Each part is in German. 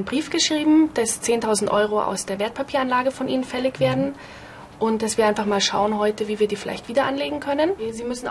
Einen Brief geschrieben, dass 10.000 Euro aus der Wertpapieranlage von Ihnen fällig werden. Und dass wir einfach mal schauen heute, wie wir die vielleicht wieder anlegen können.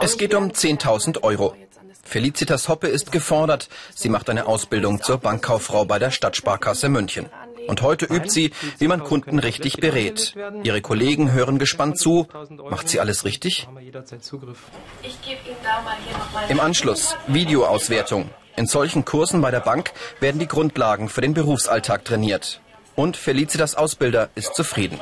es geht um 10.000 Euro. Felicitas Hoppe ist gefordert. Sie macht eine Ausbildung zur Bankkauffrau bei der Stadtsparkasse München. Und heute übt sie, wie man Kunden richtig berät. Ihre Kollegen hören gespannt zu. Macht sie alles richtig? Im Anschluss Videoauswertung. In solchen Kursen bei der Bank werden die Grundlagen für den Berufsalltag trainiert. Und Felicitas Ausbilder ist zufrieden.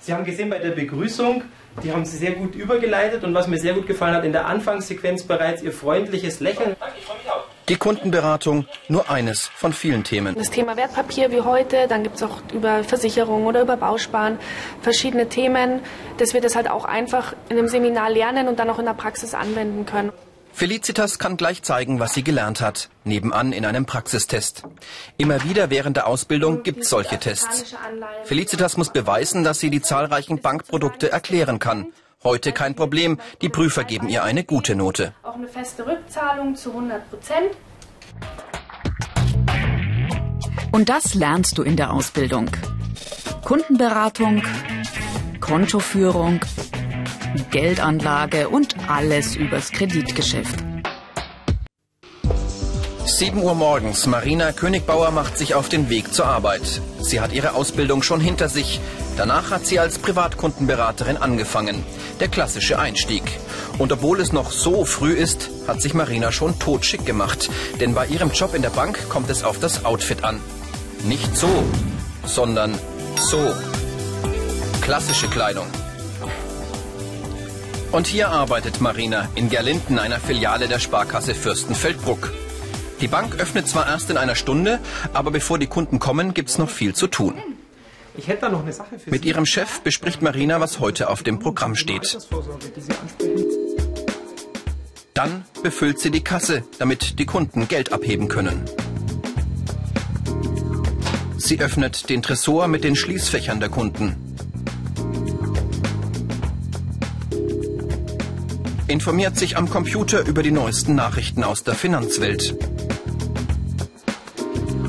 Sie haben gesehen bei der Begrüßung, die haben Sie sehr gut übergeleitet und was mir sehr gut gefallen hat, in der Anfangssequenz bereits Ihr freundliches Lächeln. Die Kundenberatung nur eines von vielen Themen. Das Thema Wertpapier wie heute, dann gibt es auch über Versicherung oder über Bausparen verschiedene Themen, dass wir das halt auch einfach in einem Seminar lernen und dann auch in der Praxis anwenden können. Felicitas kann gleich zeigen, was sie gelernt hat, nebenan in einem Praxistest. Immer wieder während der Ausbildung gibt es solche Tests. Felicitas muss beweisen, dass sie die zahlreichen Bankprodukte erklären kann. Heute kein Problem, die Prüfer geben ihr eine gute Note. Auch eine feste Rückzahlung zu 100 Prozent. Und das lernst du in der Ausbildung. Kundenberatung, Kontoführung, Geldanlage und alles übers Kreditgeschäft. 7 Uhr morgens. Marina Königbauer macht sich auf den Weg zur Arbeit. Sie hat ihre Ausbildung schon hinter sich. Danach hat sie als Privatkundenberaterin angefangen. Der klassische Einstieg. Und obwohl es noch so früh ist, hat sich Marina schon totschick gemacht. Denn bei ihrem Job in der Bank kommt es auf das Outfit an. Nicht so, sondern so. Klassische Kleidung. Und hier arbeitet Marina in Gerlinden, einer Filiale der Sparkasse Fürstenfeldbruck. Die Bank öffnet zwar erst in einer Stunde, aber bevor die Kunden kommen, gibt's noch viel zu tun. Mit ihrem Chef bespricht Marina, was heute auf dem Programm steht. Dann befüllt sie die Kasse, damit die Kunden Geld abheben können. Sie öffnet den Tresor mit den Schließfächern der Kunden. informiert sich am Computer über die neuesten Nachrichten aus der Finanzwelt.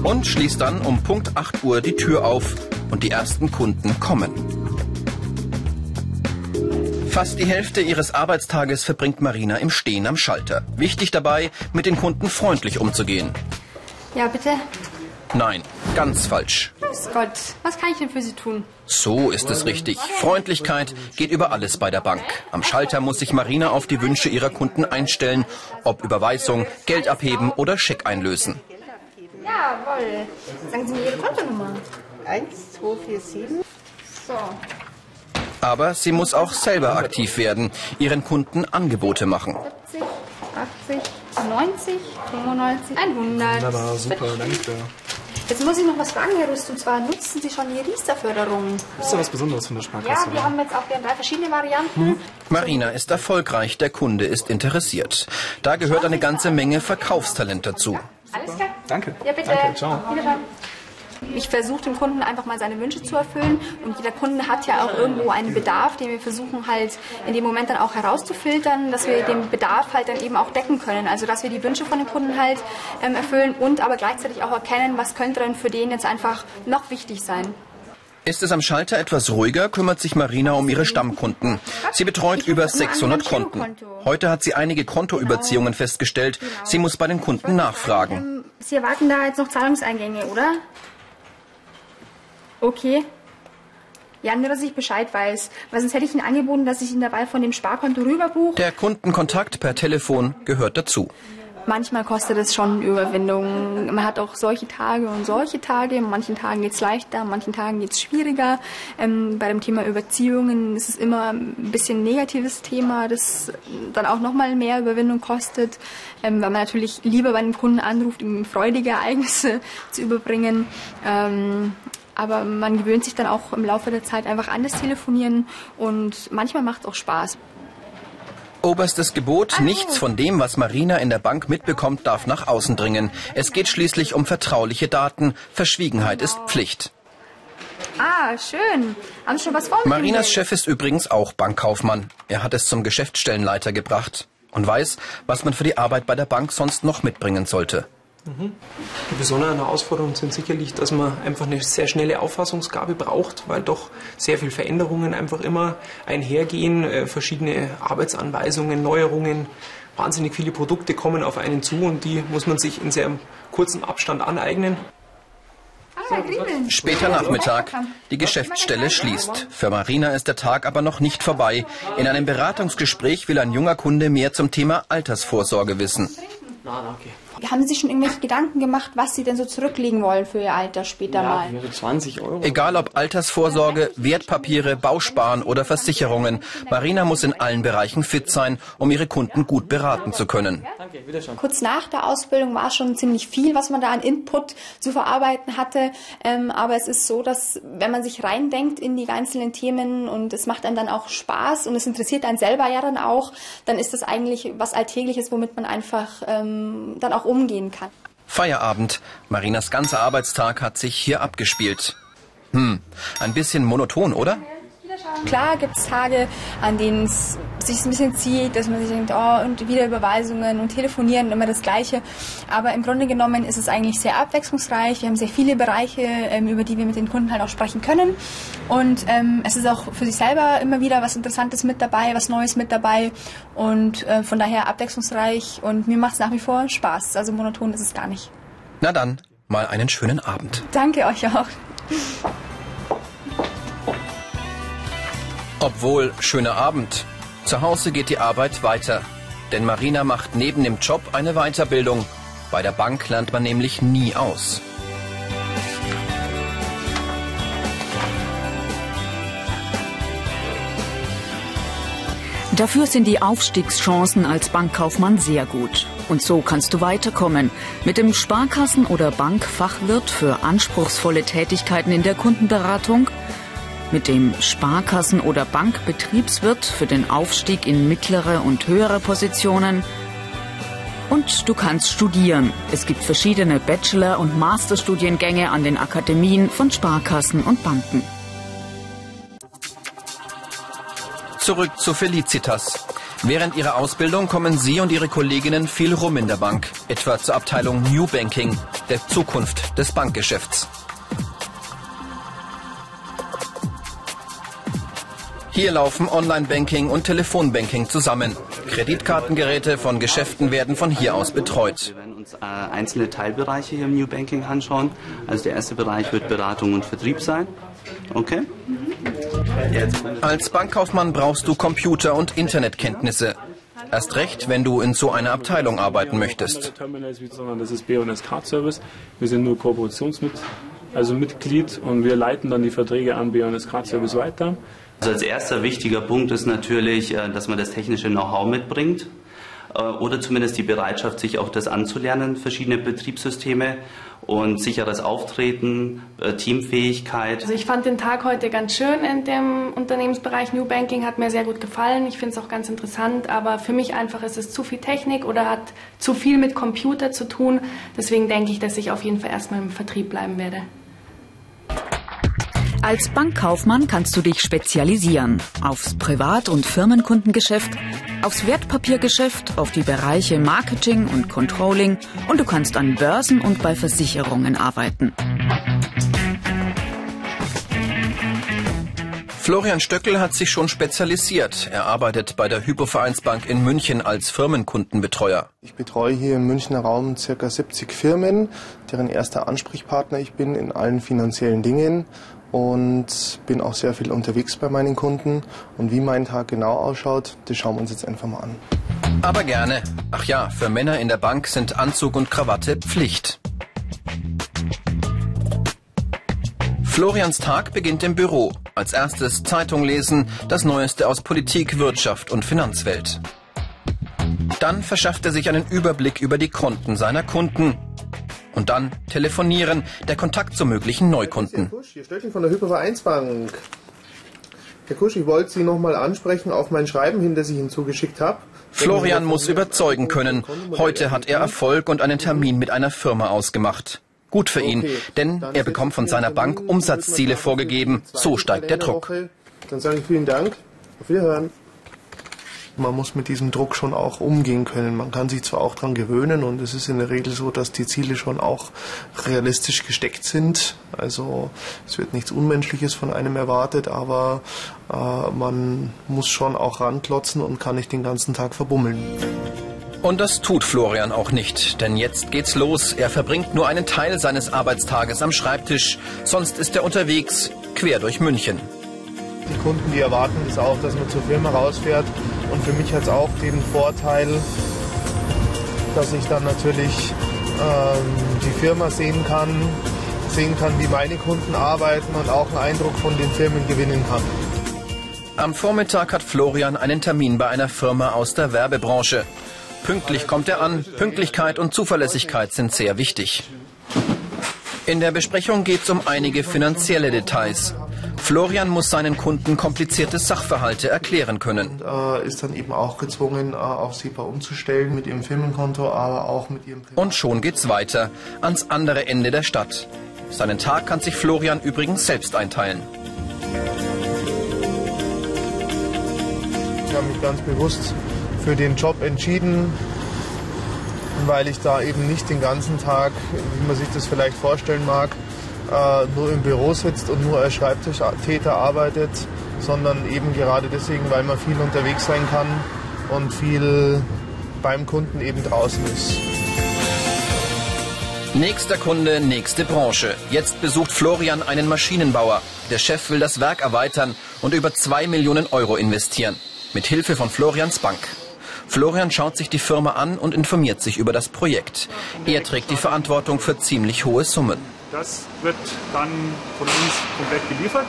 Und schließt dann um Punkt 8 Uhr die Tür auf und die ersten Kunden kommen. Fast die Hälfte ihres Arbeitstages verbringt Marina im Stehen am Schalter. Wichtig dabei, mit den Kunden freundlich umzugehen. Ja, bitte. Nein, ganz falsch. Grüß Gott, was kann ich denn für Sie tun? So ist es richtig. Freundlichkeit geht über alles bei der Bank. Am Schalter muss sich Marina auf die Wünsche ihrer Kunden einstellen, ob Überweisung, Geld abheben oder Scheck einlösen. Jawohl. Sagen Sie mir Ihre Kontonummer. 1247. So. Aber sie muss auch selber aktiv werden, ihren Kunden Angebote machen. 70, 80, 90, 95, 100. Wunderbar, super, danke. Jetzt muss ich noch was fragen, Herr Rüst, und zwar nutzen Sie schon die Riester-Förderung? Ist ja was Besonderes von der Sparkasse. Ja, wir haben jetzt auch drei verschiedene Varianten. Hm. Marina ist erfolgreich, der Kunde ist interessiert. Da gehört eine ganze Menge Verkaufstalent dazu. Alles klar? Danke. Ja, bitte. Danke, ciao. Wiederschauen. Ich versuche dem Kunden einfach mal seine Wünsche zu erfüllen und jeder Kunde hat ja auch irgendwo einen Bedarf, den wir versuchen halt in dem Moment dann auch herauszufiltern, dass wir den Bedarf halt dann eben auch decken können. Also dass wir die Wünsche von den Kunden halt ähm, erfüllen und aber gleichzeitig auch erkennen, was könnte denn für den jetzt einfach noch wichtig sein. Ist es am Schalter etwas ruhiger, kümmert sich Marina um ihre Stammkunden. Sie betreut über 600 Konten. Heute hat sie einige Kontoüberziehungen festgestellt. Sie muss bei den Kunden nachfragen. Sie erwarten da jetzt noch Zahlungseingänge, oder? Okay. Ja, nur, dass ich Bescheid weiß. Weil sonst hätte ich Ihnen angeboten, dass ich Ihnen dabei von dem Sparkonto rüberbuche. Der Kundenkontakt per Telefon gehört dazu. Manchmal kostet es schon Überwindung. Man hat auch solche Tage und solche Tage. An manchen Tagen geht's leichter, an manchen Tagen geht's schwieriger. Ähm, bei dem Thema Überziehungen ist es immer ein bisschen ein negatives Thema, das dann auch nochmal mehr Überwindung kostet, ähm, weil man natürlich lieber bei einem Kunden anruft, ihm freudige Ereignisse zu überbringen. Ähm, aber man gewöhnt sich dann auch im Laufe der Zeit einfach an das Telefonieren und manchmal macht es auch Spaß. Oberstes Gebot, nichts von dem, was Marina in der Bank mitbekommt, darf nach außen dringen. Es geht schließlich um vertrauliche Daten. Verschwiegenheit ist Pflicht. Ah, schön. Haben Sie schon was vor Marinas? Chef ist übrigens auch Bankkaufmann. Er hat es zum Geschäftsstellenleiter gebracht und weiß, was man für die Arbeit bei der Bank sonst noch mitbringen sollte. Die besonderen Herausforderungen sind sicherlich, dass man einfach eine sehr schnelle Auffassungsgabe braucht, weil doch sehr viele Veränderungen einfach immer einhergehen, äh, verschiedene Arbeitsanweisungen, Neuerungen, wahnsinnig viele Produkte kommen auf einen zu und die muss man sich in sehr kurzem Abstand aneignen. Später Nachmittag. Die Geschäftsstelle schließt. Für Marina ist der Tag aber noch nicht vorbei. In einem Beratungsgespräch will ein junger Kunde mehr zum Thema Altersvorsorge wissen. Na, danke. Haben Sie sich schon irgendwelche Gedanken gemacht, was Sie denn so zurücklegen wollen für Ihr Alter später ja, mal? 20 Euro. Egal ob Altersvorsorge, Wertpapiere, Bausparen oder Versicherungen. Marina muss in allen Bereichen fit sein, um ihre Kunden gut beraten zu können. Danke, Kurz nach der Ausbildung war schon ziemlich viel, was man da an Input zu verarbeiten hatte. Ähm, aber es ist so, dass wenn man sich reindenkt in die einzelnen Themen und es macht einem dann auch Spaß und es interessiert einen selber ja dann auch, dann ist das eigentlich was Alltägliches, womit man einfach ähm, dann auch umgehen kann. Feierabend. Marinas ganzer Arbeitstag hat sich hier abgespielt. Hm, ein bisschen monoton, oder? Klar gibt es Tage, an denen es sich ein bisschen zieht, dass man sich denkt, oh, und wieder Überweisungen und Telefonieren, immer das Gleiche. Aber im Grunde genommen ist es eigentlich sehr abwechslungsreich. Wir haben sehr viele Bereiche, ähm, über die wir mit den Kunden halt auch sprechen können. Und ähm, es ist auch für sich selber immer wieder was Interessantes mit dabei, was Neues mit dabei. Und äh, von daher abwechslungsreich. Und mir macht es nach wie vor Spaß. Also monoton ist es gar nicht. Na dann, mal einen schönen Abend. Danke euch auch. Obwohl, schöner Abend. Zu Hause geht die Arbeit weiter. Denn Marina macht neben dem Job eine Weiterbildung. Bei der Bank lernt man nämlich nie aus. Dafür sind die Aufstiegschancen als Bankkaufmann sehr gut. Und so kannst du weiterkommen. Mit dem Sparkassen- oder Bankfachwirt für anspruchsvolle Tätigkeiten in der Kundenberatung – mit dem Sparkassen- oder Bankbetriebswirt für den Aufstieg in mittlere und höhere Positionen. Und du kannst studieren. Es gibt verschiedene Bachelor- und Masterstudiengänge an den Akademien von Sparkassen und Banken. Zurück zu Felicitas. Während ihrer Ausbildung kommen sie und ihre Kolleginnen viel rum in der Bank, etwa zur Abteilung New Banking, der Zukunft des Bankgeschäfts. Hier laufen Online-Banking und Telefonbanking zusammen. Kreditkartengeräte von Geschäften werden von hier aus betreut. Wir werden uns äh, einzelne Teilbereiche hier im New Banking anschauen. Also der erste Bereich wird Beratung und Vertrieb sein. Okay? Als Bankkaufmann brauchst du Computer- und Internetkenntnisse. Erst recht, wenn du in so einer Abteilung arbeiten möchtest. Das ist B&S Card Service. Wir sind nur Kooperationsmitglied also Mitglied und wir leiten dann die Verträge an B&S Card Service weiter. Also als erster wichtiger Punkt ist natürlich, äh, dass man das technische Know-how mitbringt äh, oder zumindest die Bereitschaft, sich auch das anzulernen, verschiedene Betriebssysteme und sicheres Auftreten, äh, Teamfähigkeit. Also ich fand den Tag heute ganz schön in dem Unternehmensbereich New Banking, hat mir sehr gut gefallen. Ich finde es auch ganz interessant, aber für mich einfach ist es zu viel Technik oder hat zu viel mit Computer zu tun. Deswegen denke ich, dass ich auf jeden Fall erstmal im Vertrieb bleiben werde. Als Bankkaufmann kannst du dich spezialisieren aufs Privat- und Firmenkundengeschäft, aufs Wertpapiergeschäft, auf die Bereiche Marketing und Controlling und du kannst an Börsen und bei Versicherungen arbeiten. Florian Stöckel hat sich schon spezialisiert. Er arbeitet bei der Hypovereinsbank in München als Firmenkundenbetreuer. Ich betreue hier im Münchner Raum ca. 70 Firmen, deren erster Ansprechpartner ich bin in allen finanziellen Dingen und bin auch sehr viel unterwegs bei meinen Kunden. Und wie mein Tag genau ausschaut, das schauen wir uns jetzt einfach mal an. Aber gerne. Ach ja, für Männer in der Bank sind Anzug und Krawatte Pflicht. Florians Tag beginnt im Büro. Als erstes Zeitung lesen, das Neueste aus Politik, Wirtschaft und Finanzwelt. Dann verschafft er sich einen Überblick über die Konten seiner Kunden. Und dann telefonieren, der Kontakt zu möglichen Neukunden. Herr Kusch, hier Stöckchen von der. Herr Kusch, ich wollte Sie noch mal ansprechen auf mein Schreiben hin, das ich Ihnen zugeschickt habe. Florian muss überzeugen können. Heute hat er Erfolg und einen Termin mit einer Firma ausgemacht. Gut für ihn, denn er bekommt von seiner Bank Umsatzziele vorgegeben. So steigt der Druck. Dann sage ich vielen Dank. Auf Wiederhören. Man muss mit diesem Druck schon auch umgehen können. Man kann sich zwar auch daran gewöhnen und es ist in der Regel so, dass die Ziele schon auch realistisch gesteckt sind. Also es wird nichts Unmenschliches von einem erwartet, aber äh, man muss schon auch ranklotzen und kann nicht den ganzen Tag verbummeln. Und das tut Florian auch nicht, denn jetzt geht's los. Er verbringt nur einen Teil seines Arbeitstages am Schreibtisch, sonst ist er unterwegs, quer durch München. Die Kunden, die erwarten das auch, dass man zur Firma rausfährt. Und für mich hat es auch den Vorteil, dass ich dann natürlich ähm, die Firma sehen kann, sehen kann, wie meine Kunden arbeiten und auch einen Eindruck von den Firmen gewinnen kann. Am Vormittag hat Florian einen Termin bei einer Firma aus der Werbebranche. Pünktlich kommt er an. Pünktlichkeit und Zuverlässigkeit sind sehr wichtig. In der Besprechung geht es um einige finanzielle Details. Florian muss seinen Kunden komplizierte Sachverhalte erklären können. Und, äh, ist dann eben auch gezwungen, äh, auf SEPA umzustellen mit ihrem Firmenkonto, aber auch mit ihrem Privat Und schon geht's weiter, ans andere Ende der Stadt. Seinen Tag kann sich Florian übrigens selbst einteilen. Ich habe mich ganz bewusst für den Job entschieden, weil ich da eben nicht den ganzen Tag, wie man sich das vielleicht vorstellen mag, äh, nur im Büro sitzt und nur als Schreibtischtäter arbeitet, sondern eben gerade deswegen, weil man viel unterwegs sein kann und viel beim Kunden eben draußen ist. Nächster Kunde, nächste Branche. Jetzt besucht Florian einen Maschinenbauer. Der Chef will das Werk erweitern und über zwei Millionen Euro investieren. Mit Hilfe von Florians Bank. Florian schaut sich die Firma an und informiert sich über das Projekt. Er trägt die Verantwortung für ziemlich hohe Summen. Das wird dann von uns komplett geliefert.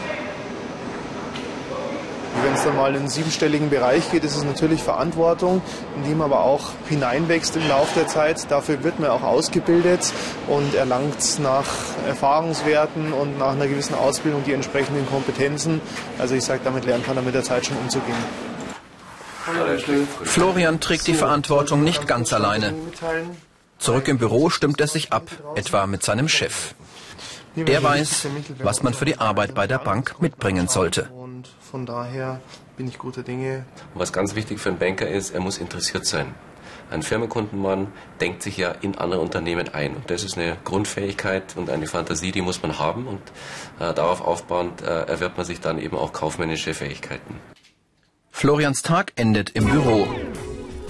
Wenn es dann mal in einen siebenstelligen Bereich geht, ist es natürlich Verantwortung, in die man aber auch hineinwächst im Laufe der Zeit. Dafür wird man auch ausgebildet und erlangt nach Erfahrungswerten und nach einer gewissen Ausbildung die entsprechenden Kompetenzen. Also ich sage, damit lernt man dann mit der Zeit schon umzugehen. Florian trägt die Verantwortung nicht ganz alleine. Zurück im Büro stimmt er sich ab, etwa mit seinem Chef. Er weiß, was man für die Arbeit bei der Bank mitbringen sollte. Und von daher bin ich guter Dinge. Was ganz wichtig für einen Banker ist, er muss interessiert sein. Ein Firmenkundenmann denkt sich ja in andere Unternehmen ein. Und das ist eine Grundfähigkeit und eine Fantasie, die muss man haben. Und äh, darauf aufbauend äh, erwirbt man sich dann eben auch kaufmännische Fähigkeiten. Florians Tag endet im Büro.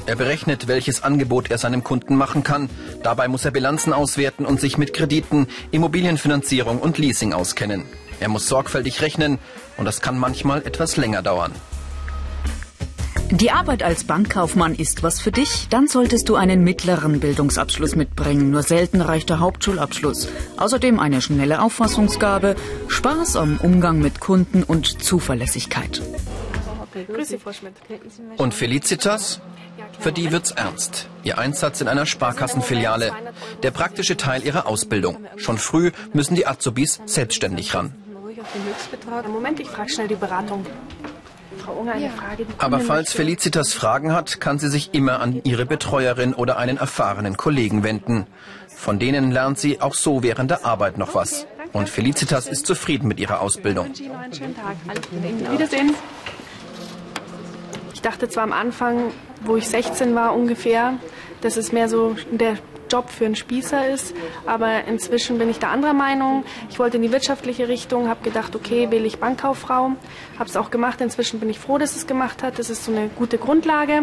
Er berechnet, welches Angebot er seinem Kunden machen kann. Dabei muss er Bilanzen auswerten und sich mit Krediten, Immobilienfinanzierung und Leasing auskennen. Er muss sorgfältig rechnen und das kann manchmal etwas länger dauern. Die Arbeit als Bankkaufmann ist was für dich? Dann solltest du einen mittleren Bildungsabschluss mitbringen. Nur selten reicht der Hauptschulabschluss. Außerdem eine schnelle Auffassungsgabe, Spaß am Umgang mit Kunden und Zuverlässigkeit. Grüße, Frau Schmidt. Und Felicitas? Für die wird's ernst. Ihr Einsatz in einer Sparkassenfiliale. Der praktische Teil ihrer Ausbildung. Schon früh müssen die Azubis selbstständig ran. Moment, ich frage schnell die Beratung. Frau Unger, eine Frage. Die Aber falls Felicitas Fragen hat, kann sie sich immer an ihre Betreuerin oder einen erfahrenen Kollegen wenden. Von denen lernt sie auch so während der Arbeit noch was. Und Felicitas ist zufrieden mit ihrer Ausbildung. Wiedersehen. Ich dachte zwar am Anfang, wo ich 16 war ungefähr, dass es mehr so der Job für einen Spießer ist, aber inzwischen bin ich da anderer Meinung. Ich wollte in die wirtschaftliche Richtung, habe gedacht, okay, will ich Bankkauffrau, habe es auch gemacht. Inzwischen bin ich froh, dass es gemacht hat. Das ist so eine gute Grundlage.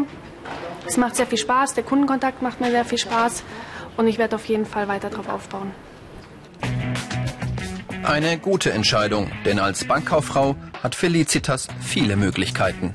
Es macht sehr viel Spaß, der Kundenkontakt macht mir sehr viel Spaß und ich werde auf jeden Fall weiter darauf aufbauen. Eine gute Entscheidung, denn als Bankkauffrau hat Felicitas viele Möglichkeiten.